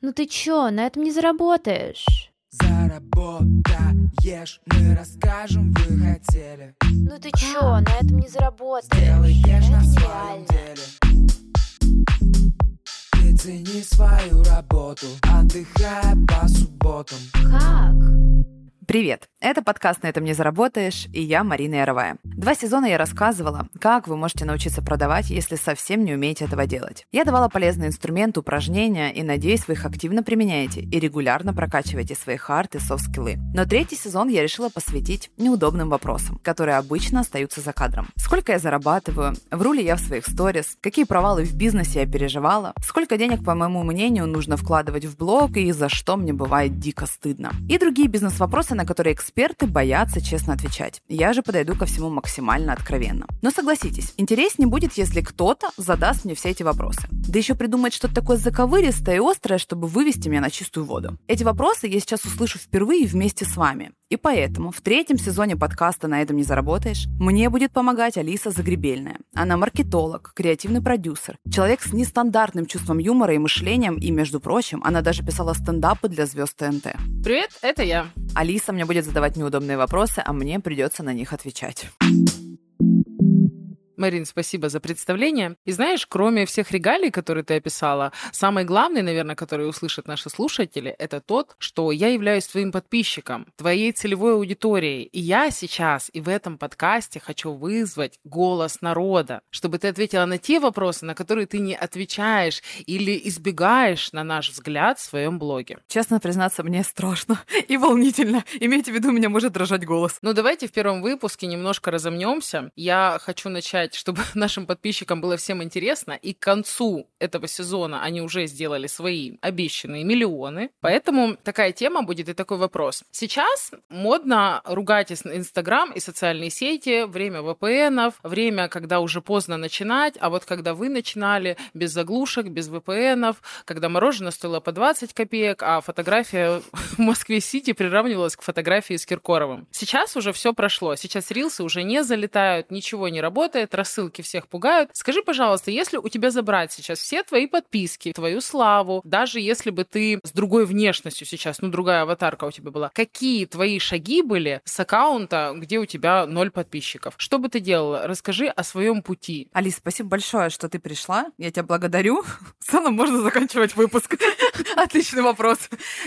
Ну ты чё, на этом не заработаешь. Заработаешь, мы расскажем, вы хотели Ну ты чё, на этом не заработаешь. Сделаешь Это на своем деле Ты цени свою работу, отдыхая по субботам Как? Привет! Это подкаст «На этом не заработаешь» и я, Марина Яровая. Два сезона я рассказывала, как вы можете научиться продавать, если совсем не умеете этого делать. Я давала полезные инструменты, упражнения и надеюсь, вы их активно применяете и регулярно прокачиваете свои хард и софт-скиллы. Но третий сезон я решила посвятить неудобным вопросам, которые обычно остаются за кадром. Сколько я зарабатываю? Вру ли я в своих сторис? Какие провалы в бизнесе я переживала? Сколько денег, по моему мнению, нужно вкладывать в блог и за что мне бывает дико стыдно? И другие бизнес-вопросы, на которые эксперты боятся честно отвечать. Я же подойду ко всему максимально откровенно. Но согласитесь, интереснее будет, если кто-то задаст мне все эти вопросы. Да еще придумает что-то такое заковыристое и острое, чтобы вывести меня на чистую воду. Эти вопросы я сейчас услышу впервые вместе с вами. И поэтому в третьем сезоне подкаста «На этом не заработаешь» мне будет помогать Алиса Загребельная. Она маркетолог, креативный продюсер, человек с нестандартным чувством юмора и мышлением, и, между прочим, она даже писала стендапы для звезд ТНТ. Привет, это я. Алиса мне будет задавать неудобные вопросы, а мне придется на них отвечать. Марин, спасибо за представление. И знаешь, кроме всех регалий, которые ты описала, самый главный, наверное, который услышат наши слушатели, это тот, что я являюсь твоим подписчиком, твоей целевой аудиторией. И я сейчас и в этом подкасте хочу вызвать голос народа, чтобы ты ответила на те вопросы, на которые ты не отвечаешь или избегаешь, на наш взгляд, в своем блоге. Честно признаться, мне страшно и волнительно. Имейте в виду, у меня может дрожать голос. Ну, давайте в первом выпуске немножко разомнемся. Я хочу начать, чтобы нашим подписчикам было всем интересно, и к концу этого сезона они уже сделали свои обещанные миллионы. Поэтому такая тема будет и такой вопрос. Сейчас модно ругать Инстаграм и социальные сети, время VPN, время, когда уже поздно начинать, а вот когда вы начинали без заглушек, без VPN, когда мороженое стоило по 20 копеек, а фотография в Москве-Сити приравнивалась к фотографии с Киркоровым. Сейчас уже все прошло. Сейчас рилсы уже не залетают, ничего не работает, рассылки всех пугают. Скажи, пожалуйста, если у тебя забрать сейчас все твои подписки, твою славу, даже если бы ты с другой внешностью сейчас, ну, другая аватарка у тебя была, какие твои шаги были с аккаунта, где у тебя ноль подписчиков? Что бы ты делала? Расскажи о своем пути. Алис, спасибо большое, что ты пришла. Я тебя благодарю. Целом можно заканчивать выпуск. Отличный вопрос.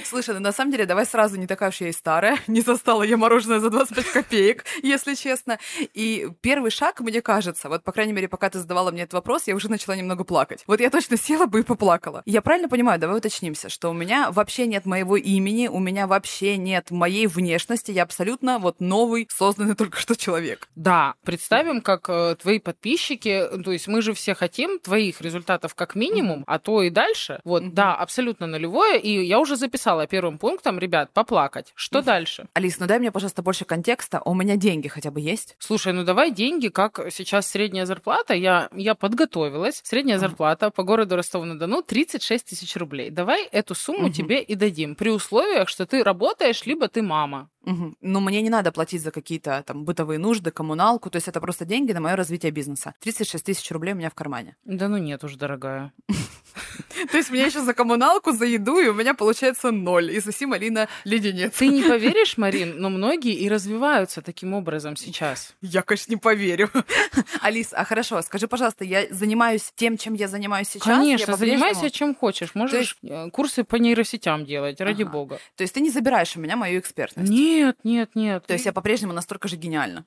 Слушай, ну на самом деле, давай сразу не такая уж я и старая. Не застала я мороженое за 25 копеек, если честно. И первый шаг, мне кажется, вот, по крайней мере, пока ты задавала мне этот вопрос, я уже начала немного плакать. Вот я точно села бы и поплакала. Я правильно понимаю, давай уточнимся, что у меня вообще нет моего имени, у меня вообще нет моей внешности, я абсолютно вот новый, созданный только что человек. Да, представим, как э, твои подписчики, то есть мы же все хотим твоих результатов как минимум, а то и дальше. Вот, Мгм. да, абсолютно нулевое. И я уже записала первым пунктом, ребят, поплакать. Что дальше? Алис, ну дай мне, пожалуйста, больше контекста. У меня деньги хотя бы есть? Слушай, ну давай деньги, как сейчас средняя зарплата. Я, я подготовилась. Средняя зарплата по городу Ростова-на-Дону 36 тысяч рублей. Давай эту сумму Мгм. тебе и дадим. При условиях, что ты работаешь, либо ты мама. Мгм. Но мне не надо платить за какие-то там бытовые нужды, коммуналку. То есть это просто деньги на мое развитие бизнеса. 36 тысяч рублей у меня в кармане. Да ну нет уж, дорогая. То есть мне еще за коммуналку, за еду, и у меня получается ноль. И соси малина леденец. Ты не поверишь, Марин, но многие и развиваются таким образом сейчас. Я, конечно, не поверю. Алис, а хорошо, скажи, пожалуйста, я занимаюсь тем, чем я занимаюсь сейчас? Конечно, занимайся чем хочешь. Можешь э, курсы по нейросетям делать, ради Ага. бога. То есть ты не забираешь у меня мою экспертность? Нет, нет, нет. То есть я по-прежнему настолько же гениальна.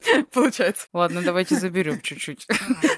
Получается. Ладно, давайте заберем чуть-чуть.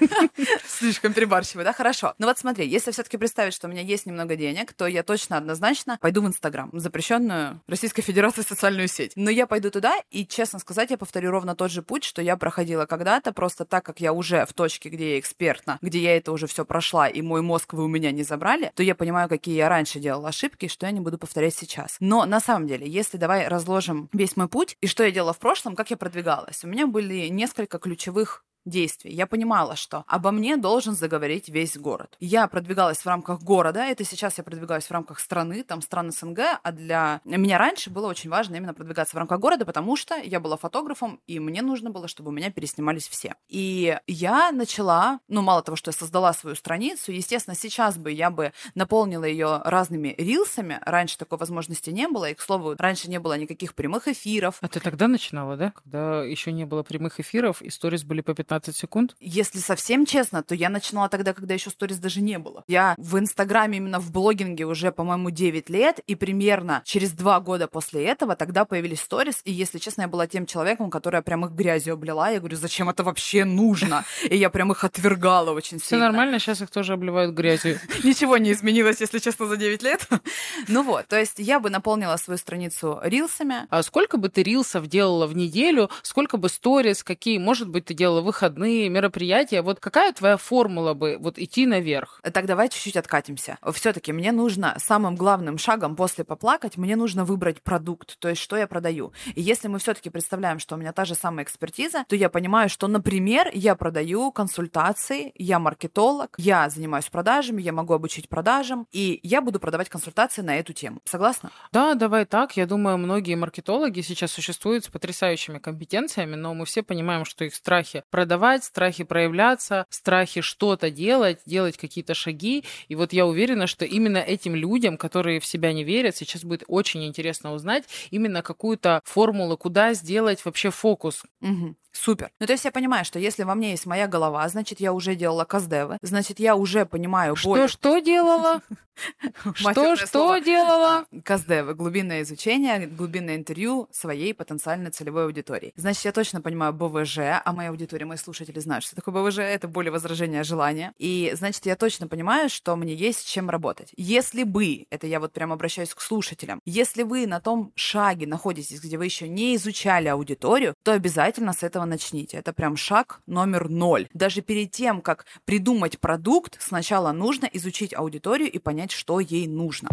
Слишком перебарщиваю, да? Хорошо. Ну вот смотри, если все-таки представить, что у меня есть немного денег, то я точно однозначно пойду в Инстаграм, запрещенную Российской Федерацией социальную сеть. Но я пойду туда, и, честно сказать, я повторю ровно тот же путь, что я проходила когда-то, просто так как я уже в точке, где я экспертна, где я это уже все прошла, и мой мозг вы у меня не забрали, то я понимаю, какие я раньше делала ошибки, что я не буду повторять сейчас. Но на самом деле, если давай разложим весь мой путь, и что я делала в прошлом, как я продвигалась, у меня были несколько ключевых действий. Я понимала, что обо мне должен заговорить весь город. Я продвигалась в рамках города, это сейчас я продвигаюсь в рамках страны, там стран СНГ, а для меня раньше было очень важно именно продвигаться в рамках города, потому что я была фотографом, и мне нужно было, чтобы у меня переснимались все. И я начала, ну, мало того, что я создала свою страницу, естественно, сейчас бы я бы наполнила ее разными рилсами, раньше такой возможности не было, и, к слову, раньше не было никаких прямых эфиров. А ты тогда начинала, да? Когда еще не было прямых эфиров, и сторис были по 15 секунд? Если совсем честно, то я начинала тогда, когда еще сторис даже не было. Я в Инстаграме, именно в блогинге уже, по-моему, 9 лет, и примерно через два года после этого тогда появились сторис, и, если честно, я была тем человеком, который прям их грязью облила. Я говорю, зачем это вообще нужно? И я прям их отвергала очень Все сильно. нормально, сейчас их тоже обливают грязью. Ничего не изменилось, если честно, за 9 лет. Ну вот, то есть я бы наполнила свою страницу рилсами. А сколько бы ты рилсов делала в неделю, сколько бы сторис, какие, может быть, ты делала выходные, мероприятия, вот какая твоя формула бы вот идти наверх? Так давай чуть-чуть откатимся. Все-таки мне нужно самым главным шагом после поплакать, мне нужно выбрать продукт, то есть что я продаю. И если мы все-таки представляем, что у меня та же самая экспертиза, то я понимаю, что, например, я продаю консультации, я маркетолог, я занимаюсь продажами, я могу обучить продажам, и я буду продавать консультации на эту тему. Согласна? Да, давай так. Я думаю, многие маркетологи сейчас существуют с потрясающими компетенциями, но мы все понимаем, что их страхи продавать, страхи проявляться, страхи что-то делать, делать какие-то шаги. И вот я уверена, что именно этим людям, которые в себя не верят, сейчас будет очень интересно узнать именно какую-то формулу, куда сделать вообще фокус. Мгм. Супер. Ну, то есть я понимаю, что если во мне есть моя голова, значит, я уже делала каздевы, значит, я уже понимаю более... Что, что делала? Что, что делала? КСДВ, глубинное изучение, глубинное интервью своей потенциальной целевой аудитории. Значит, я точно понимаю БВЖ, а моя аудитория, мои слушатели знают, что такое БВЖ, это более возражение желания. И, значит, я точно понимаю, что мне есть с чем работать. Если бы, это я вот прям обращаюсь к слушателям, если вы на том шаге находитесь, где вы еще не изучали аудиторию, то обязательно с этого начните. Это прям шаг номер ноль. Даже перед тем, как придумать продукт, сначала нужно изучить аудиторию и понять, что ей нужно.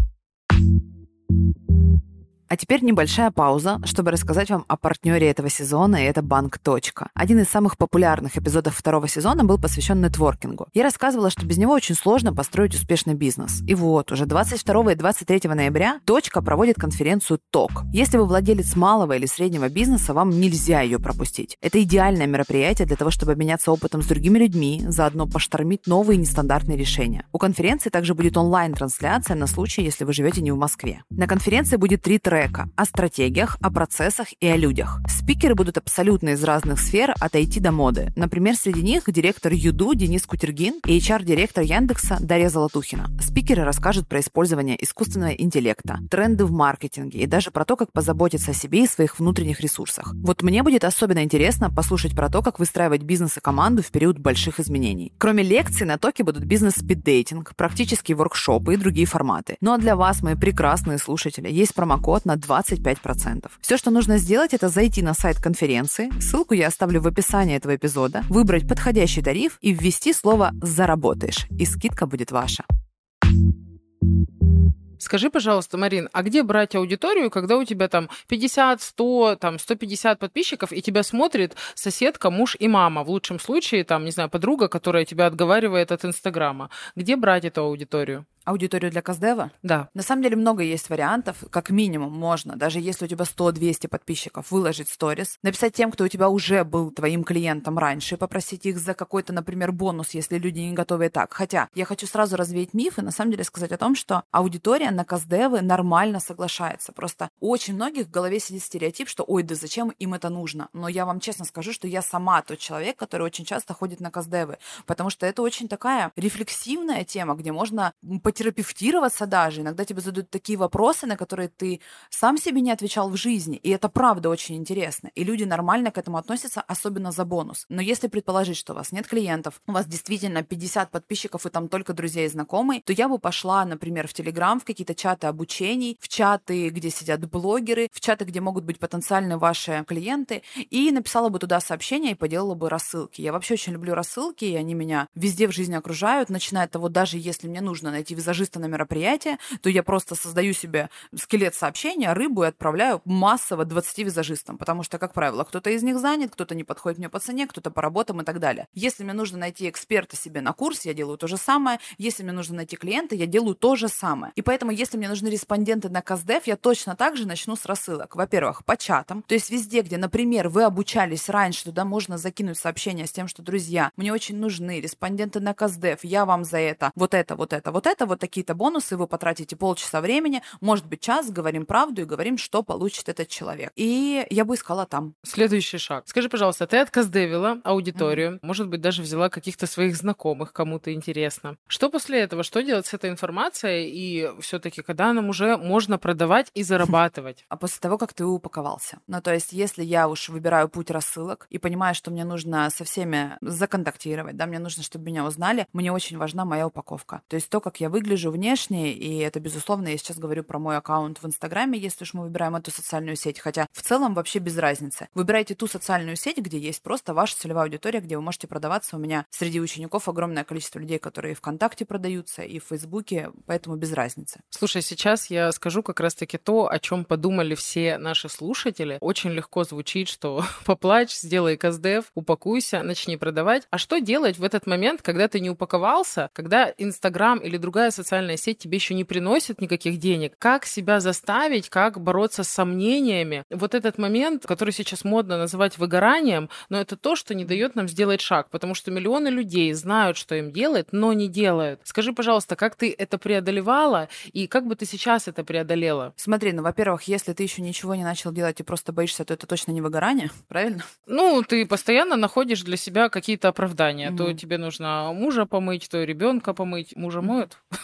А теперь небольшая пауза, чтобы рассказать вам о партнере этого сезона, и это Банк. Точка. Один из самых популярных эпизодов второго сезона был посвящен нетворкингу. Я рассказывала, что без него очень сложно построить успешный бизнес. И вот, уже 22 и 23 ноября Точка проводит конференцию ТОК. Если вы владелец малого или среднего бизнеса, вам нельзя ее пропустить. Это идеальное мероприятие для того, чтобы обменяться опытом с другими людьми, заодно поштормить новые нестандартные решения. У конференции также будет онлайн-трансляция на случай, если вы живете не в Москве. На конференции будет три трека о стратегиях, о процессах и о людях. Спикеры будут абсолютно из разных сфер, от IT до моды. Например, среди них директор Юду Денис Кутергин и HR-директор Яндекса Дарья Золотухина. Спикеры расскажут про использование искусственного интеллекта, тренды в маркетинге и даже про то, как позаботиться о себе и своих внутренних ресурсах. Вот мне будет особенно интересно послушать про то, как выстраивать бизнес и команду в период больших изменений. Кроме лекций, на токе будут бизнес-спиддейтинг, практические воркшопы и другие форматы. Ну а для вас, мои прекрасные слушатели, есть промокод на 25%. Все, что нужно сделать, это зайти на сайт конференции, ссылку я оставлю в описании этого эпизода, выбрать подходящий тариф и ввести слово «заработаешь», и скидка будет ваша. Скажи, пожалуйста, Марин, а где брать аудиторию, когда у тебя там 50, 100, там 150 подписчиков, и тебя смотрит соседка, муж и мама, в лучшем случае, там, не знаю, подруга, которая тебя отговаривает от Инстаграма. Где брать эту аудиторию? Аудиторию для Каздева? Да. На самом деле много есть вариантов. Как минимум можно, даже если у тебя 100-200 подписчиков, выложить сторис, написать тем, кто у тебя уже был твоим клиентом раньше, попросить их за какой-то, например, бонус, если люди не готовы и так. Хотя я хочу сразу развеять миф и на самом деле сказать о том, что аудитория на Каздевы нормально соглашается. Просто очень многих в голове сидит стереотип, что ой, да зачем им это нужно? Но я вам честно скажу, что я сама тот человек, который очень часто ходит на Каздевы, потому что это очень такая рефлексивная тема, где можно потерапевтироваться даже. Иногда тебе задают такие вопросы, на которые ты сам себе не отвечал в жизни. И это правда очень интересно. И люди нормально к этому относятся, особенно за бонус. Но если предположить, что у вас нет клиентов, у вас действительно 50 подписчиков и там только друзья и знакомые, то я бы пошла, например, в Телеграм, в какие-то чаты обучений, в чаты, где сидят блогеры, в чаты, где могут быть потенциальные ваши клиенты, и написала бы туда сообщение и поделала бы рассылки. Я вообще очень люблю рассылки, и они меня везде в жизни окружают, начиная от того, даже если мне нужно найти визажиста на мероприятие, то я просто создаю себе скелет сообщения, рыбу и отправляю массово 20 визажистам, потому что, как правило, кто-то из них занят, кто-то не подходит мне по цене, кто-то по работам и так далее. Если мне нужно найти эксперта себе на курс, я делаю то же самое. Если мне нужно найти клиента, я делаю то же самое. И поэтому, если мне нужны респонденты на КАЗДЕФ, я точно так же начну с рассылок. Во-первых, по чатам, то есть везде, где, например, вы обучались раньше, туда можно закинуть сообщение с тем, что, друзья, мне очень нужны респонденты на КАЗДЕФ, я вам за это, вот это, вот это, вот это, вот такие-то бонусы, вы потратите полчаса времени, может быть, час, говорим правду и говорим, что получит этот человек. И я бы искала там. Следующий шаг. Скажи, пожалуйста, ты отказдевила аудиторию, mm-hmm. может быть, даже взяла каких-то своих знакомых, кому-то интересно. Что после этого? Что делать с этой информацией? И все-таки, когда нам уже можно продавать и зарабатывать? А после того, как ты упаковался. Ну, то есть, если я уж выбираю путь рассылок и понимаю, что мне нужно со всеми законтактировать, да, мне нужно, чтобы меня узнали, мне очень важна моя упаковка. То есть то, как я выгляжу внешне, и это, безусловно, я сейчас говорю про мой аккаунт в Инстаграме, если уж мы выбираем эту социальную сеть, хотя в целом вообще без разницы. Выбирайте ту социальную сеть, где есть просто ваша целевая аудитория, где вы можете продаваться. У меня среди учеников огромное количество людей, которые ВКонтакте продаются, и в Фейсбуке, поэтому без разницы. Слушай, сейчас я скажу как раз-таки то, о чем подумали все наши слушатели. Очень легко звучит, что поплачь, сделай КСДФ, упакуйся, начни продавать. А что делать в этот момент, когда ты не упаковался, когда Инстаграм или другая социальная сеть тебе еще не приносит никаких денег? Как себя заставить, как бороться с сомнениями? Вот этот момент, который сейчас модно называть выгоранием, но это то, что не дает нам сделать шаг, потому что миллионы людей знают, что им делать, но не делают. Скажи, пожалуйста, как ты это преодолевала и как бы ты сейчас это преодолела? Смотри, ну, во-первых, если ты еще ничего не начал делать и просто боишься, то это точно не выгорание, правильно? Ну, ты постоянно находишь для себя какие-то оправдания. Mm-hmm. То тебе нужно мужа помыть, то ребенка помыть. Мужа моют?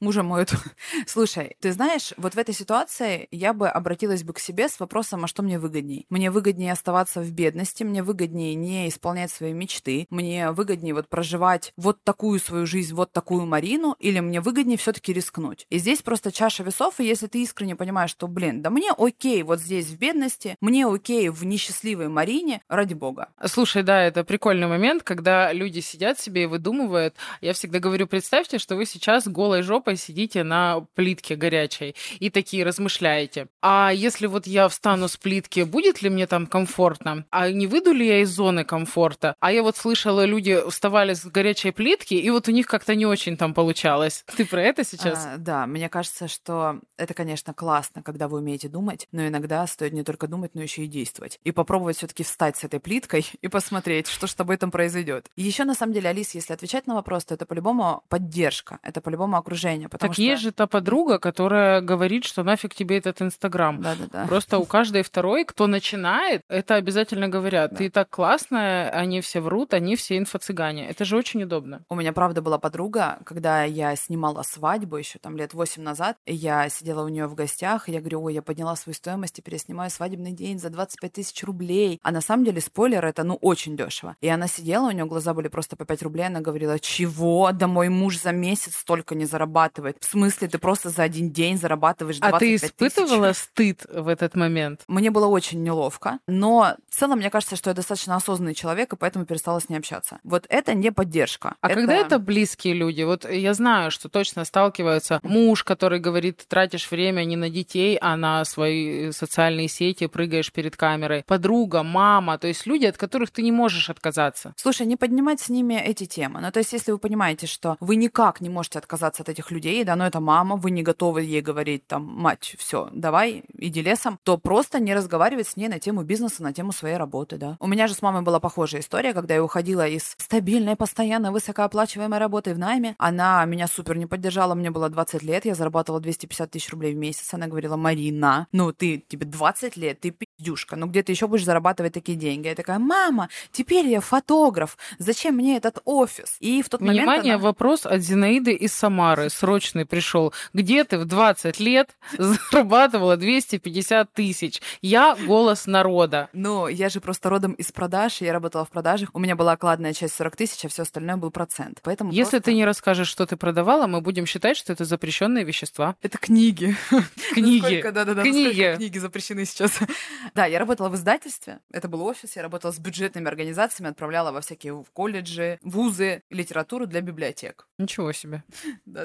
мужа моют. Слушай, ты знаешь, вот в этой ситуации я бы обратилась бы к себе с вопросом, а что мне выгодней? Мне выгоднее оставаться в бедности, мне выгоднее не исполнять свои мечты, мне выгоднее вот проживать вот такую свою жизнь, вот такую Марину, или мне выгоднее все-таки рискнуть. И здесь просто чаша весов, и если ты искренне понимаешь, что, блин, да мне окей вот здесь в бедности, мне окей в несчастливой Марине, ради бога. Слушай, да, это прикольный момент, когда люди сидят себе и выдумывают. Я всегда говорю, представьте, что вы сейчас голой жопой сидите на плитке горячей и такие размышляете. А если вот я встану с плитки, будет ли мне там комфортно? А не выйду ли я из зоны комфорта? А я вот слышала, люди вставали с горячей плитки, и вот у них как-то не очень там получалось. Ты про это сейчас? А, да, мне кажется, что это, конечно, классно, когда вы умеете думать, но иногда стоит не только думать, но еще и действовать. И попробовать все-таки встать с этой плиткой и посмотреть, что с тобой там произойдет. Еще на самом деле, Алис, если отвечать на вопрос, то это по-любому поддержка, это по-любому окружение. Так что... есть же та подруга, которая говорит, что нафиг тебе этот Инстаграм. Да, да, да. Просто у каждой второй, кто начинает, это обязательно говорят. Да. Ты так классная, они все врут, они все инфо-цыгане. Это же очень удобно. У меня, правда, была подруга, когда я снимала свадьбу еще там лет восемь назад, я сидела у нее в гостях, и я говорю, ой, я подняла свою стоимость, теперь я снимаю свадебный день за 25 тысяч рублей. А на самом деле, спойлер, это, ну, очень дешево. И она сидела, у нее глаза были просто по 5 рублей, она говорила, чего? Да мой муж за месяц столько не зарабатывает. В смысле, ты просто за один день зарабатываешь 25 А ты испытывала тысяч? стыд в этот момент? Мне было очень неловко, но в целом мне кажется, что я достаточно осознанный человек, и поэтому перестала с ней общаться. Вот это не поддержка. А это... когда это близкие люди? Вот я знаю, что точно сталкиваются муж, который говорит, тратишь время не на детей, а на свои социальные сети, прыгаешь перед камерой. Подруга, мама, то есть люди, от которых ты не можешь отказаться. Слушай, не поднимать с ними эти темы. Ну, то есть если вы понимаете, что вы никак не можете отказаться от этих людей, да, но это мама, вы не готовы ей говорить, там, мать, все, давай, иди лесом, то просто не разговаривать с ней на тему бизнеса, на тему своей работы, да. У меня же с мамой была похожая история, когда я уходила из стабильной, постоянно высокооплачиваемой работы в найме. Она меня супер не поддержала, мне было 20 лет, я зарабатывала 250 тысяч рублей в месяц. Она говорила, Марина, ну ты, тебе 20 лет, ты пиздюшка, ну где ты еще будешь зарабатывать такие деньги? Я такая, мама, теперь я фотограф, зачем мне этот офис? И в тот Внимание, момент Внимание, она... вопрос от Зинаиды из Самары, срочный пришел где ты в 20 лет зарабатывала 250 тысяч? Я голос народа. Ну, я же просто родом из продаж, я работала в продажах. У меня была окладная часть 40 тысяч, а все остальное был процент. Поэтому Если просто... ты не расскажешь, что ты продавала, мы будем считать, что это запрещенные вещества. Это книги. Книги. Да-да-да. Книги. Книги запрещены сейчас. Да, я работала в издательстве. Это был офис. Я работала с бюджетными организациями, отправляла во всякие колледжи, вузы, литературу для библиотек. Ничего себе.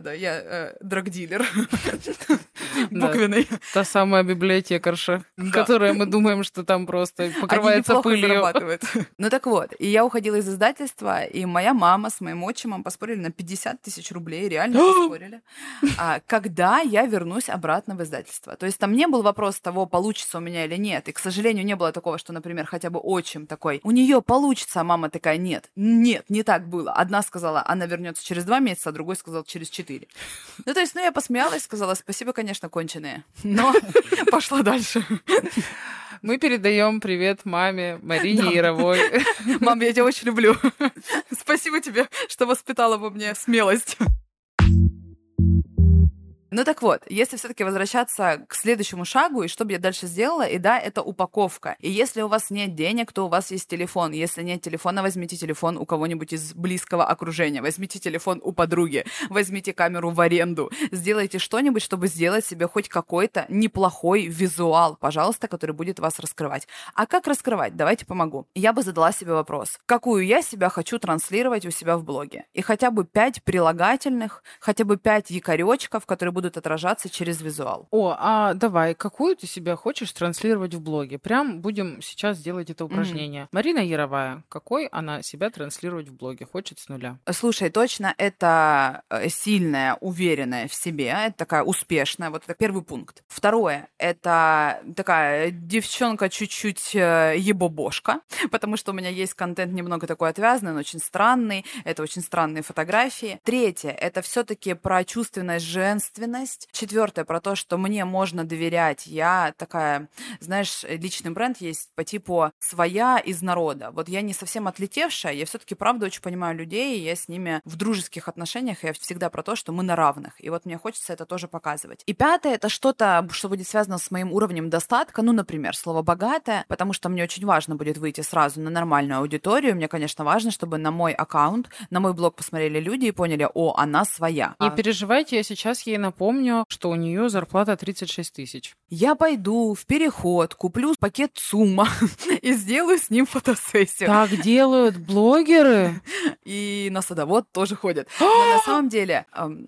Да-да. Я э, драгдилер. Да. Буквенный. Та самая библиотекарша, Да. которая мы думаем, что там просто покрывается пылью. Ну так вот, и я уходила из издательства, и моя мама с моим отчимом поспорили на 50 тысяч рублей, реально поспорили, а, когда я вернусь обратно в издательство. То есть там не был вопрос того, получится у меня или нет. И, к сожалению, не было такого, что, например, хотя бы отчим такой, у нее получится, а мама такая, нет. Нет, не так было. Одна сказала, она вернется через два месяца, а другой сказал через четыре. Ну, то есть, ну, я посмеялась, сказала, спасибо, конечно, конченые. Но пошла дальше. Мы передаем привет маме Марине Да. Яровой. Мам, я тебя очень люблю. Спасибо тебе, что воспитала во мне смелость. Ну так вот, если все-таки возвращаться к следующему шагу, и что бы я дальше сделала, и да, это упаковка. И если у вас нет денег, то у вас есть телефон. Если нет телефона, возьмите телефон у кого-нибудь из близкого окружения. Возьмите телефон у подруги. Возьмите камеру в аренду. Сделайте что-нибудь, чтобы сделать себе хоть какой-то неплохой визуал, пожалуйста, который будет вас раскрывать. А как раскрывать? Давайте помогу. Я бы задала себе вопрос. Какую я себя хочу транслировать у себя в блоге? И хотя бы пять прилагательных, хотя бы пять якоречков, которые будут отражаться через визуал. О, а давай, какую ты себя хочешь транслировать в блоге? Прям будем сейчас делать это упражнение. Марина Яровая, какой она себя транслировать в блоге хочет с нуля? Слушай, точно это э, сильная, уверенная в себе, это такая успешная, вот это первый пункт. Второе, это такая девчонка чуть-чуть э, ебобошка, потому что у меня есть контент немного такой отвязный, но очень странный, это очень странные фотографии. Третье, это все-таки про чувственность, женственность. Четвертое, про то, что мне можно доверять. Я такая, знаешь, личный бренд есть по типу своя из народа. Вот я не совсем отлетевшая, я все-таки правда очень понимаю людей, я с ними в дружеских отношениях, и я всегда про то, что мы на равных. И вот мне хочется это тоже показывать. И пятое, это что-то, что будет связано с моим уровнем достатка, ну, например, слово «богатое», потому что мне очень важно будет выйти сразу на нормальную аудиторию. Мне, конечно, важно, чтобы на мой аккаунт, на мой блог посмотрели люди и поняли, о, она своя. Не А переживайте, я сейчас ей напомню, что у нее зарплата 36 тысяч. Я пойду в переход, куплю пакет сумма и сделаю с ним фотосессию. Так делают блогеры? И на садовод тоже ходят. Но на самом деле,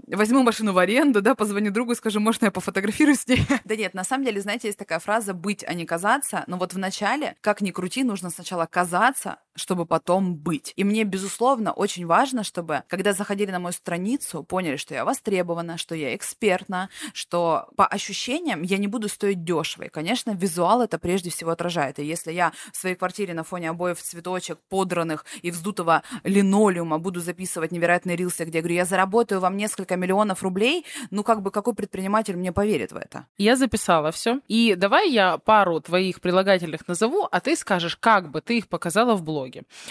возьму машину в аренду, да, позвоню другу и скажу, можно я пофотографирую с ней? Да нет, на самом деле, знаете, есть такая фраза «быть, а не казаться», но вот в начале, как ни крути, нужно сначала казаться, чтобы потом быть. И мне, безусловно, очень важно, чтобы, когда заходили на мою страницу, поняли, что я востребована, что я экспертна, что по ощущениям я не буду стоить дешево. И, конечно, визуал это прежде всего отражает. И если я в своей квартире на фоне обоев цветочек, подранных и вздутого линолеума буду записывать невероятные рилсы, где я говорю, я заработаю вам несколько миллионов рублей, ну как бы какой предприниматель мне поверит в это? Я записала все. И давай я пару твоих прилагательных назову, а ты скажешь, как бы ты их показала в блоге.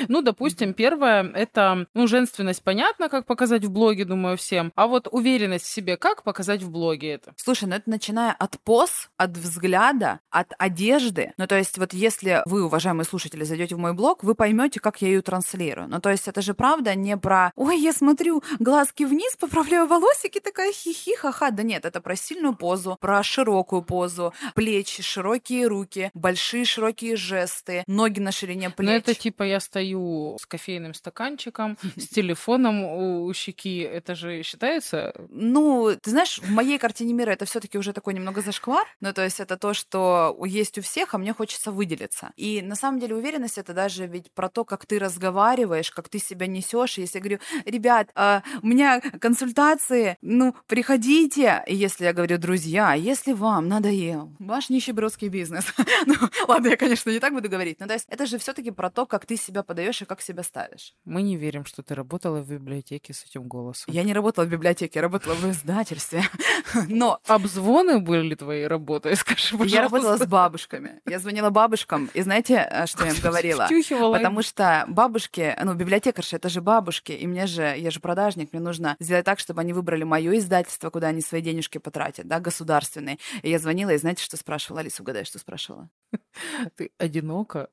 Ну, допустим, первое — это, ну, женственность, понятно, как показать в блоге, думаю, всем. А вот уверенность в себе, как показать в блоге это? Слушай, ну это начиная от поз, от взгляда, от одежды. Ну, то есть, вот если вы, уважаемые слушатели, зайдете в мой блог, вы поймете, как я ее транслирую. Ну, то есть, это же правда не про ой, я смотрю, глазки вниз, поправляю волосики, такая хихи, ха-ха. Да нет, это про сильную позу, про широкую позу, плечи, широкие руки, большие широкие жесты, ноги на ширине плеч. Ну, это типа я стою с кофейным стаканчиком, с телефоном у щеки. Это же считается Ну, ты знаешь, в моей картине мира это все-таки уже такой немного зашквар. Ну, то есть это то, что есть у всех, а мне хочется выделиться. И на самом деле уверенность это даже ведь про то, как ты разговариваешь, как ты себя несешь. Если я говорю, ребят, а, у меня консультации, ну, приходите. И если я говорю, друзья, если вам надоел ваш нищебродский бизнес. ну, ладно, я, конечно, не так буду говорить. Но то есть это же все-таки про то, как ты себя подаешь и как себя ставишь. Мы не верим, что ты работала в библиотеке с этим голосом. Я не работала в библиотеке, я работала в издательстве. Но Обзвоны были твоей работой, скажи, пожалуйста. Я работала с бабушками. Я звонила бабушкам, и знаете, э, что я им говорила? Втюхивала. Потому что бабушки, ну, библиотекарши, это же бабушки, и мне же, я же продажник, мне нужно сделать так, чтобы они выбрали мое издательство, куда они свои денежки потратят, да, государственные. И я звонила, и знаете, что спрашивала? Алиса, угадай, что спрашивала? Ты одинока.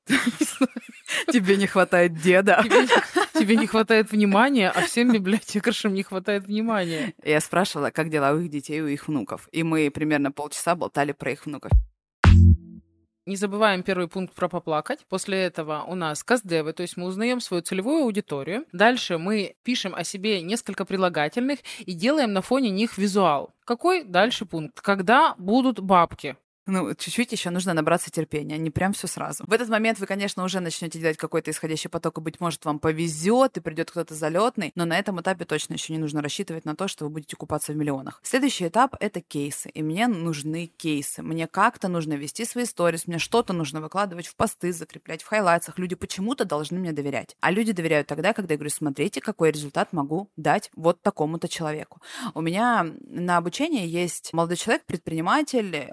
Тебе не хватает деда. Тебе, тебе не хватает внимания, а всем библиотекаршам не хватает внимания. Я спрашивала, как дела у их детей, у их внуков. И мы примерно полчаса болтали про их внуков. Не забываем первый пункт про поплакать. После этого у нас каздевы, то есть мы узнаем свою целевую аудиторию. Дальше мы пишем о себе несколько прилагательных и делаем на фоне них визуал. Какой дальше пункт? Когда будут бабки? Ну, чуть-чуть еще нужно набраться терпения, не прям все сразу. В этот момент вы, конечно, уже начнете делать какой-то исходящий поток, и, быть может, вам повезет, и придет кто-то залетный, но на этом этапе точно еще не нужно рассчитывать на то, что вы будете купаться в миллионах. Следующий этап — это кейсы, и мне нужны кейсы. Мне как-то нужно вести свои сторис, мне что-то нужно выкладывать в посты, закреплять в хайлайтсах. Люди почему-то должны мне доверять. А люди доверяют тогда, когда я говорю, смотрите, какой результат могу дать вот такому-то человеку. У меня на обучении есть молодой человек, предприниматель,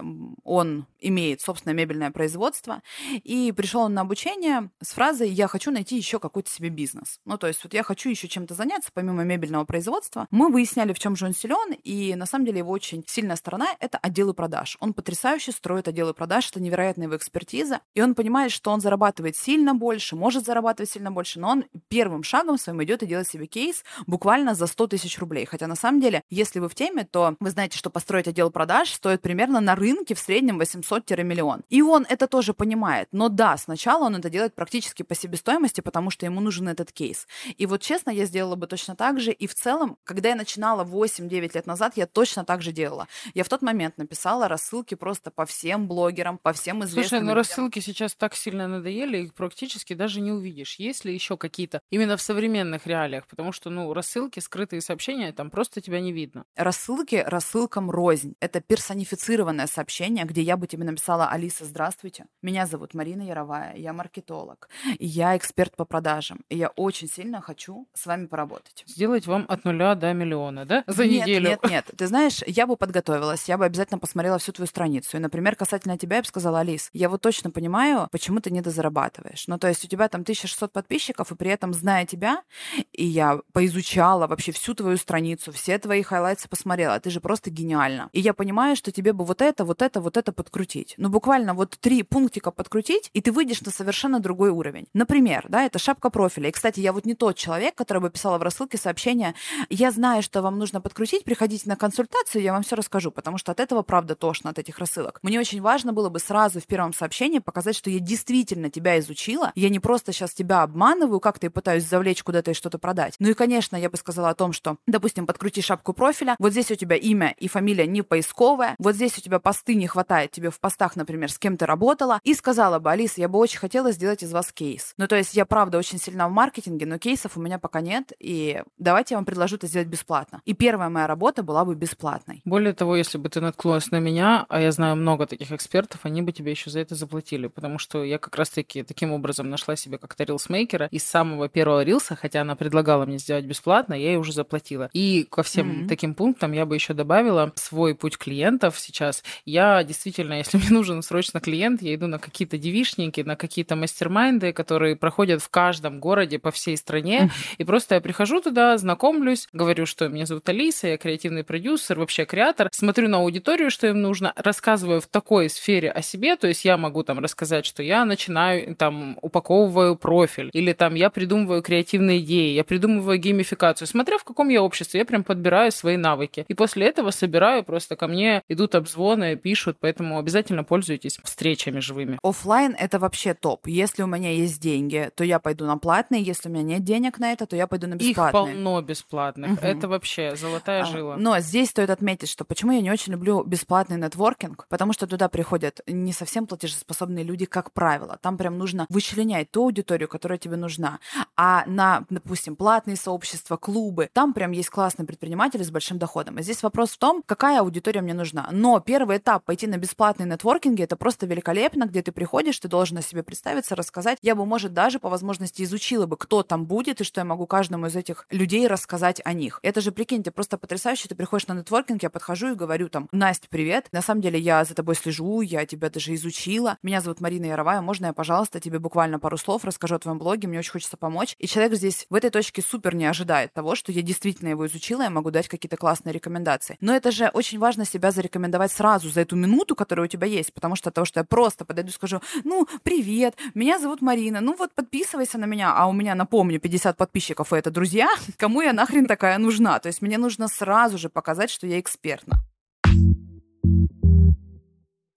он имеет собственное мебельное производство, и пришел он на обучение с фразой «я хочу найти еще какой-то себе бизнес». Ну, то есть вот я хочу еще чем-то заняться, помимо мебельного производства. Мы выясняли, в чем же он силен, и на самом деле его очень сильная сторона — это отделы продаж. Он потрясающе строит отделы продаж, это невероятная его экспертиза, и он понимает, что он зарабатывает сильно больше, может зарабатывать сильно больше, но он первым шагом своим идет и делает себе кейс буквально за 100 тысяч рублей. Хотя на самом деле, если вы в теме, то вы знаете, что построить отдел продаж стоит примерно на рынке в среднем 800-миллион. И он это тоже понимает. Но да, сначала он это делает практически по себестоимости, потому что ему нужен этот кейс. И вот честно, я сделала бы точно так же. И в целом, когда я начинала 8-9 лет назад, я точно так же делала. Я в тот момент написала рассылки просто по всем блогерам, по всем известным. Слушай, ну рассылки сейчас так сильно надоели, их практически даже не увидишь. Есть ли еще какие-то именно в современных реалиях? Потому что, ну, рассылки, скрытые сообщения, там просто тебя не видно. Рассылки рассылкам рознь. Это персонифицированное сообщение, где я бы тебе написала, Алиса, здравствуйте, меня зовут Марина Яровая, я маркетолог, я эксперт по продажам, и я очень сильно хочу с вами поработать. Сделать вам от нуля до миллиона, да? За нет, неделю? Нет, нет, Ты знаешь, я бы подготовилась, я бы обязательно посмотрела всю твою страницу. И, например, касательно тебя, я бы сказала, Алис, я вот точно понимаю, почему ты недозарабатываешь. Ну, то есть у тебя там 1600 подписчиков, и при этом, зная тебя, и я поизучала вообще всю твою страницу, все твои хайлайтсы посмотрела, ты же просто гениальна. И я понимаю, что тебе бы вот это, вот это, вот это подкрутить. Ну, буквально вот три пунктика подкрутить, и ты выйдешь на совершенно другой уровень. Например, да, это шапка профиля. И, кстати, я вот не тот человек, который бы писала в рассылке сообщение, я знаю, что вам нужно подкрутить, приходите на консультацию, я вам все расскажу, потому что от этого, правда, тошно, от этих рассылок. Мне очень важно было бы сразу в первом сообщении показать, что я действительно тебя изучила, я не просто сейчас тебя обманываю, как-то и пытаюсь завлечь куда-то и что-то продать. Ну и, конечно, я бы сказала о том, что, допустим, подкрути шапку профиля, вот здесь у тебя имя и фамилия не поисковая, вот здесь у тебя посты не хватает тебе в постах, например, с кем ты работала, и сказала бы, Алиса, я бы очень хотела сделать из вас кейс. Ну, то есть я, правда, очень сильна в маркетинге, но кейсов у меня пока нет, и давайте я вам предложу это сделать бесплатно. И первая моя работа была бы бесплатной. Более того, если бы ты наткнулась на меня, а я знаю много таких экспертов, они бы тебе еще за это заплатили, потому что я как раз-таки таким образом нашла себе как-то рилсмейкера из самого первого рилса, хотя она предлагала мне сделать бесплатно, я ей уже заплатила. И ко всем mm-hmm. таким пунктам я бы еще добавила свой путь клиентов сейчас. Я действительно, если мне нужен срочно клиент, я иду на какие-то девишники, на какие-то мастер-майнды, которые проходят в каждом городе по всей стране, и просто я прихожу туда, знакомлюсь, говорю, что меня зовут Алиса, я креативный продюсер, вообще креатор, смотрю на аудиторию, что им нужно, рассказываю в такой сфере о себе, то есть я могу там рассказать, что я начинаю, там, упаковываю профиль, или там я придумываю креативные идеи, я придумываю геймификацию, смотря в каком я обществе, я прям подбираю свои навыки. И после этого собираю, просто ко мне идут обзвоны, пишут, поэтому обязательно пользуйтесь встречами живыми. Оффлайн — это вообще топ. Если у меня есть деньги, то я пойду на платные, если у меня нет денег на это, то я пойду на бесплатные. Их полно бесплатных. Угу. Это вообще золотая а, жила. Но здесь стоит отметить, что почему я не очень люблю бесплатный нетворкинг, потому что туда приходят не совсем платежеспособные люди, как правило. Там прям нужно вычленять ту аудиторию, которая тебе нужна. А на, допустим, платные сообщества, клубы, там прям есть классные предприниматели с большим доходом. И здесь вопрос в том, какая аудитория мне нужна. Но первый этап пойти на бесплатные нетворкинги это просто великолепно, где ты приходишь, ты должен о себе представиться, рассказать. Я бы, может, даже по возможности изучила бы, кто там будет и что я могу каждому из этих людей рассказать о них. Это же, прикиньте, просто потрясающе. Ты приходишь на нетворкинг, я подхожу и говорю там, Настя, привет. На самом деле я за тобой слежу, я тебя даже изучила. Меня зовут Марина Яровая. Можно я, пожалуйста, тебе буквально пару слов расскажу о твоем блоге? Мне очень хочется помочь. И человек здесь в этой точке супер не ожидает того, что я действительно его изучила, я могу дать какие-то классные рекомендации. Но это же очень важно себя зарекомендовать сразу за эту минуту, которая у тебя есть, потому что того, что я просто подойду и скажу, ну, привет, меня зовут Марина, ну вот подписывайся на меня, а у меня, напомню, 50 подписчиков, и это друзья, кому я нахрен такая нужна? То есть мне нужно сразу же показать, что я экспертна.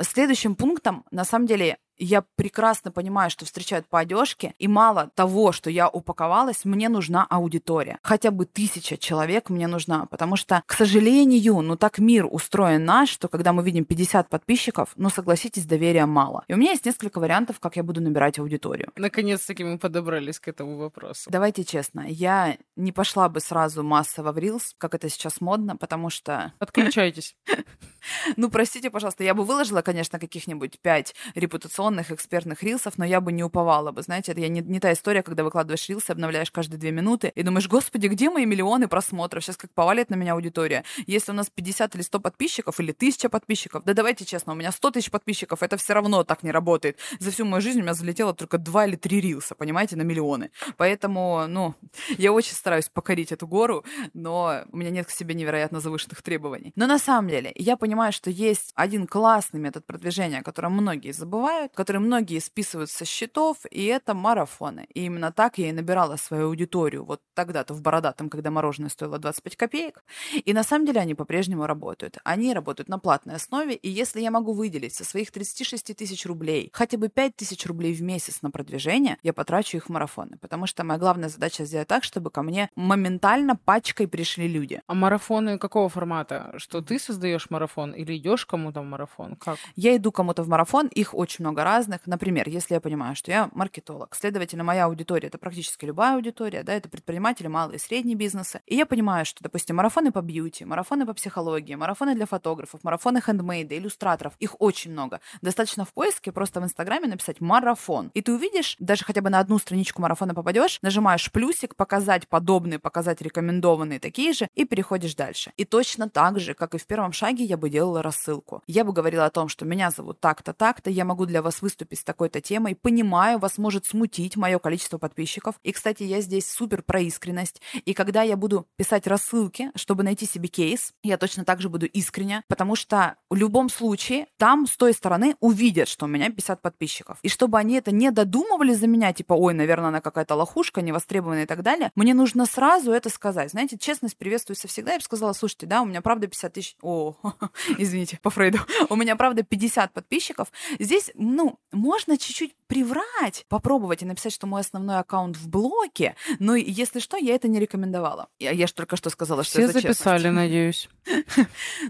Следующим пунктом, на самом деле, я прекрасно понимаю, что встречают по одежке, и мало того, что я упаковалась, мне нужна аудитория. Хотя бы тысяча человек мне нужна, потому что, к сожалению, ну так мир устроен наш, что когда мы видим 50 подписчиков, ну согласитесь, доверия мало. И у меня есть несколько вариантов, как я буду набирать аудиторию. Наконец-таки мы подобрались к этому вопросу. Давайте честно, я не пошла бы сразу массово в Reels, как это сейчас модно, потому что... Отключайтесь. Ну, простите, пожалуйста, я бы выложила, конечно, каких-нибудь пять репутационных экспертных рилсов, но я бы не уповала бы. Знаете, это я не, не та история, когда выкладываешь рилсы, обновляешь каждые две минуты и думаешь, господи, где мои миллионы просмотров? Сейчас как повалит на меня аудитория. Если у нас 50 или 100 подписчиков или 1000 подписчиков, да давайте честно, у меня 100 тысяч подписчиков, это все равно так не работает. За всю мою жизнь у меня залетело только 2 или 3 рилса, понимаете, на миллионы. Поэтому, ну, я очень стараюсь покорить эту гору, но у меня нет к себе невероятно завышенных требований. Но на самом деле, я понимаю, что есть один классный метод продвижения, о котором многие забывают, который многие списывают со счетов, и это марафоны. И именно так я и набирала свою аудиторию вот тогда-то в Бородатом, когда мороженое стоило 25 копеек. И на самом деле они по-прежнему работают. Они работают на платной основе, и если я могу выделить со своих 36 тысяч рублей хотя бы 5 тысяч рублей в месяц на продвижение, я потрачу их в марафоны. Потому что моя главная задача сделать так, чтобы ко мне моментально пачкой пришли люди. А марафоны какого формата? Что ты создаешь марафон или идешь кому-то в марафон? Как? Я иду кому-то в марафон, их очень много разных. Например, если я понимаю, что я маркетолог, следовательно, моя аудитория это практически любая аудитория, да, это предприниматели, малые и средние бизнесы. И я понимаю, что, допустим, марафоны по бьюти, марафоны по психологии, марафоны для фотографов, марафоны хендмейда, иллюстраторов, их очень много. Достаточно в поиске просто в Инстаграме написать марафон. И ты увидишь, даже хотя бы на одну страничку марафона попадешь, нажимаешь плюсик, показать подобные, показать рекомендованные такие же, и переходишь дальше. И точно так же, как и в первом шаге, я бы делала рассылку. Я бы говорила о том, что меня зовут так-то, так-то, я могу для вас выступить с такой-то темой, понимаю, вас может смутить мое количество подписчиков. И, кстати, я здесь супер про искренность. И когда я буду писать рассылки, чтобы найти себе кейс, я точно так же буду искренне, потому что в любом случае там с той стороны увидят, что у меня 50 подписчиков. И чтобы они это не додумывали за меня, типа, ой, наверное, она какая-то лохушка, невостребованная и так далее, мне нужно сразу это сказать. Знаете, честность приветствуется всегда. Я бы сказала, слушайте, да, у меня правда 50 тысяч... О, извините, по Фрейду. У меня правда 50 подписчиков. Здесь, ну, можно чуть-чуть приврать, попробовать и написать, что мой основной аккаунт в блоке, но если что, я это не рекомендовала. Я, я же только что сказала, что Все это записали, честность. надеюсь.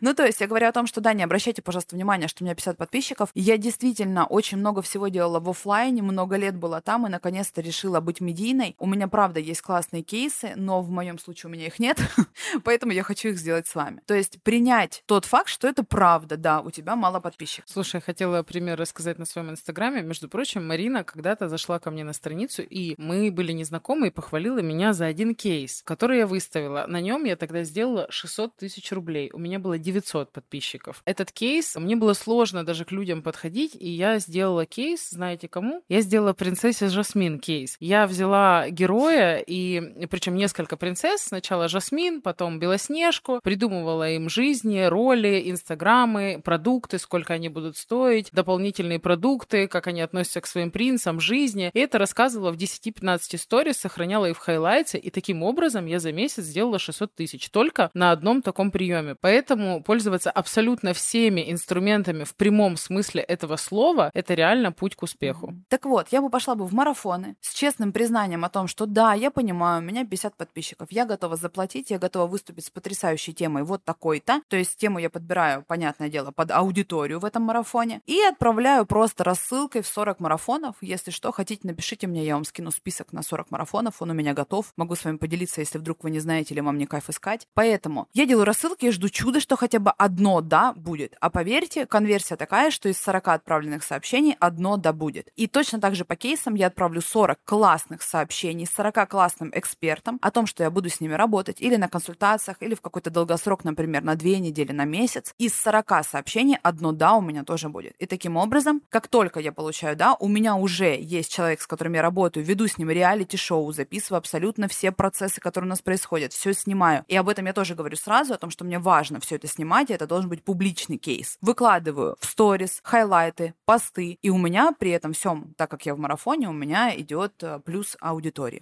Ну, то есть я говорю о том, что да, не обращайте, пожалуйста, внимания, что у меня 50 подписчиков. Я действительно очень много всего делала в оффлайне, много лет была там и наконец-то решила быть медийной. У меня, правда, есть классные кейсы, но в моем случае у меня их нет, поэтому я хочу их сделать с вами. То есть принять тот факт, что это правда, да, у тебя мало подписчиков. Слушай, я хотела пример рассказать на своем инстаграме. Между прочим, Марина когда-то зашла ко мне на страницу, и мы были незнакомы, и похвалила меня за один кейс, который я выставила. На нем я тогда сделала 600 тысяч рублей. У меня было 900 подписчиков. Этот кейс, мне было сложно даже к людям подходить, и я сделала кейс, знаете кому? Я сделала принцессе Жасмин кейс. Я взяла героя, и причем несколько принцесс. Сначала Жасмин, потом Белоснежку. Придумывала им жизни, роли, инстаграмы, продукты, сколько они будут стоить, дополнительные продукты, как они относятся к своим принцам, жизни. И это рассказывала в 10-15 сторис, сохраняла их в хайлайте, и таким образом я за месяц сделала 600 тысяч только на одном таком приеме. Поэтому пользоваться абсолютно всеми инструментами в прямом смысле этого слова – это реально путь к успеху. Так вот, я бы пошла бы в марафоны с честным признанием о том, что да, я понимаю, у меня 50 подписчиков, я готова заплатить, я готова выступить с потрясающей темой вот такой-то, то есть тему я подбираю, понятное дело, под аудиторию в этом марафоне, и отправляю просто рассылкой в 40 марафонов. Если что, хотите, напишите мне, я вам скину список на 40 марафонов, он у меня готов, могу с вами поделиться, если вдруг вы не знаете или вам не кайф искать. Поэтому я делаю рассылки, я жду чуда, что хотя бы одно «да» будет. А поверьте, конверсия такая, что из 40 отправленных сообщений одно «да» будет. И точно так же по кейсам я отправлю 40 классных сообщений с 40 классным экспертам о том, что я буду с ними работать или на консультациях, или в какой-то долгосрок, например, на две недели, на месяц. Из 40 сообщений одно «да» у меня тоже будет. И таким образом, как только я получаю «да», у меня уже есть человек, с которым я работаю, веду с ним реалити-шоу, записываю абсолютно все процессы, которые у нас происходят, все снимаю. И об этом я тоже говорю сразу, о том, что мне важно все это снимать, и это должен быть публичный кейс. Выкладываю в сторис, хайлайты, посты, и у меня при этом всем, так как я в марафоне, у меня идет э, плюс аудитории.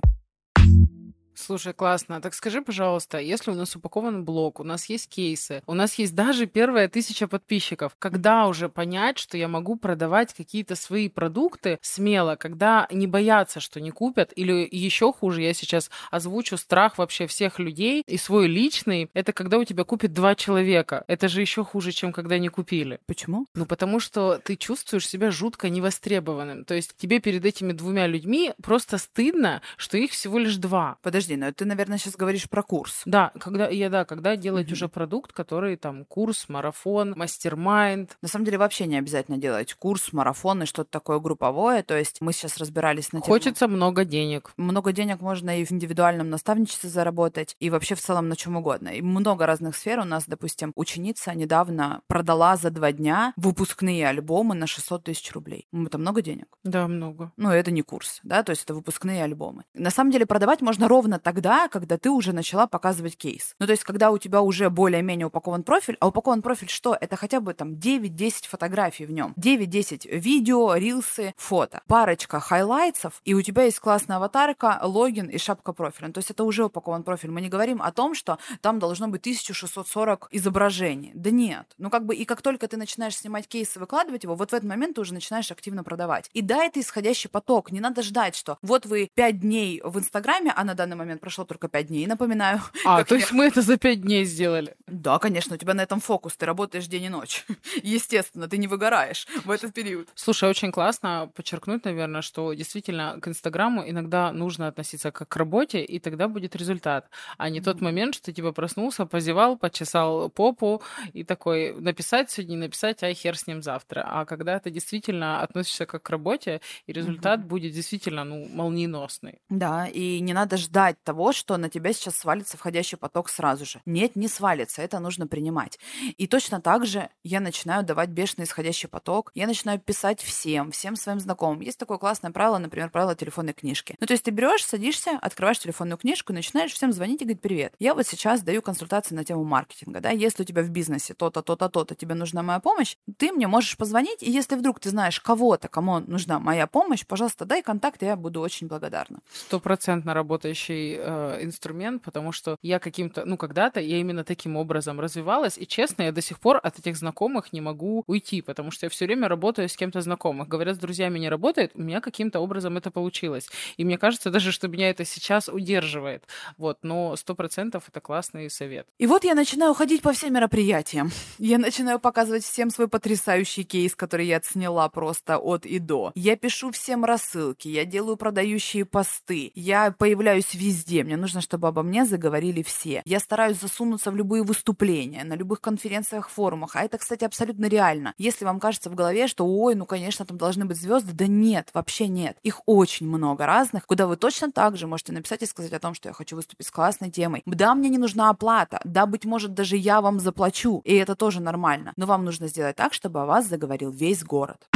Слушай, классно. Так скажи, пожалуйста, если у нас упакован блог, у нас есть кейсы, у нас есть даже первая тысяча подписчиков, когда уже понять, что я могу продавать какие-то свои продукты смело, когда не бояться, что не купят, или еще хуже, я сейчас озвучу страх вообще всех людей и свой личный, это когда у тебя купит два человека. Это же еще хуже, чем когда не купили. Почему? Ну, потому что ты чувствуешь себя жутко невостребованным. То есть тебе перед этими двумя людьми просто стыдно, что их всего лишь два. Подожди, но ты, наверное, сейчас говоришь про курс. Да, когда я да, когда делать Мгм. уже продукт, который там курс, марафон, mastermind. На самом деле вообще не обязательно делать курс, марафон и что-то такое групповое. То есть мы сейчас разбирались на тему... Хочется много денег. Много денег можно и в индивидуальном наставничестве заработать, и вообще в целом на чем угодно. И много разных сфер. У нас, допустим, ученица недавно продала за два дня выпускные альбомы на 600 тысяч рублей. Это много денег. Да, много. Ну, это не курс, да, то есть это выпускные альбомы. На самом деле продавать можно ровно тогда, когда ты уже начала показывать кейс. Ну, то есть когда у тебя уже более-менее упакован профиль, а упакован профиль что? Это хотя бы там 9-10 фотографий в нем. 9-10 видео, рилсы, фото. Парочка хайлайтсов, и у тебя есть классная аватарка, логин и шапка профиля. Ну, то есть это уже упакован профиль. Мы не говорим о том, что там должно быть 1640 изображений. Да нет. Ну, как бы, и как только ты начинаешь снимать кейс и выкладывать его, вот в этот момент ты уже начинаешь активно продавать. И да, это исходящий поток. Не надо ждать, что вот вы 5 дней в Инстаграме, а на данный момент прошло только 5 дней, напоминаю. А, то я- есть мы это за пять дней сделали. Да, конечно, у тебя на этом фокус, ты работаешь день и ночь. Естественно, ты не выгораешь в этот период. Слушай, очень классно подчеркнуть, наверное, что действительно к Инстаграму иногда нужно относиться как к работе, и тогда будет результат. А не тот момент, что ты типа проснулся, позевал, почесал попу и такой написать сегодня, написать, а хер с ним завтра. А когда ты действительно относишься как к работе, и результат будет действительно, ну, молниеносный. Да, и не надо ждать того, что на тебя сейчас свалится входящий поток сразу же. Нет, не свалится, это нужно принимать. И точно так же я начинаю давать бешеный исходящий поток, я начинаю писать всем, всем своим знакомым. Есть такое классное правило, например, правило телефонной книжки. Ну, то есть ты берешь, садишься, открываешь телефонную книжку, начинаешь всем звонить и говорить, привет, я вот сейчас даю консультации на тему маркетинга, да, если у тебя в бизнесе то-то, то-то, то-то, тебе нужна моя помощь, ты мне можешь позвонить, и если вдруг ты знаешь кого-то, кому нужна моя помощь, пожалуйста, дай контакт, я буду очень благодарна. стопроцентно работающий э, инструмент, потому что я каким-то, ну, когда-то я именно таким образом развивалась, и честно, я до сих пор от этих знакомых не могу уйти, потому что я все время работаю с кем-то знакомых. Говорят, с друзьями не работает, у меня каким-то образом это получилось. И мне кажется даже, что меня это сейчас удерживает. Вот, но сто процентов это классный совет. И вот я начинаю ходить по всем мероприятиям. Я начинаю показывать всем свой потрясающий кейс, который я отсняла просто от и до. Я пишу всем рассылки, я делаю продающие посты, я появляюсь везде. Мне нужно, чтобы обо мне заговорили все. Я стараюсь засунуться в любые выступления, на любых конференциях, форумах. А это, кстати, абсолютно реально. Если вам кажется в голове, что, ой, ну, конечно, там должны быть звезды, да нет, вообще нет. Их очень много разных, куда вы точно так же можете написать и сказать о том, что я хочу выступить с классной темой. Да, мне не нужна оплата. Да, быть может, даже я вам заплачу. И это тоже нормально. Но вам нужно сделать так, чтобы о вас заговорил весь город.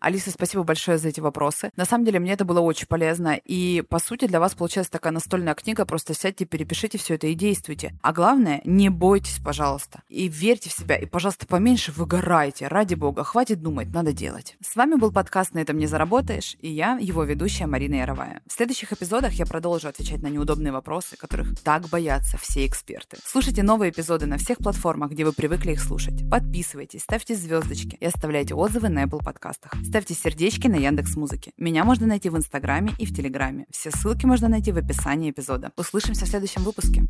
Алиса, спасибо большое за эти вопросы. На самом деле, мне это было очень полезно. И, по сути, для вас получается такая настольная книга. Просто сядьте, перепишите все это и действуйте. А главное, не бойтесь, пожалуйста. И верьте в себя. И, пожалуйста, поменьше выгорайте. Ради бога, хватит думать, надо делать. С вами был подкаст «На этом не заработаешь» и я, его ведущая Марина Яровая. В следующих эпизодах я продолжу отвечать на неудобные вопросы, которых так боятся все эксперты. Слушайте новые эпизоды на всех платформах, где вы привыкли их слушать. Подписывайтесь, ставьте звездочки и оставляйте отзывы на Apple подкастах. Ставьте сердечки на Яндекс Музыке. Меня можно найти в Инстаграме и в Телеграме. Все ссылки можно найти в описании эпизода. Услышимся в следующем выпуске.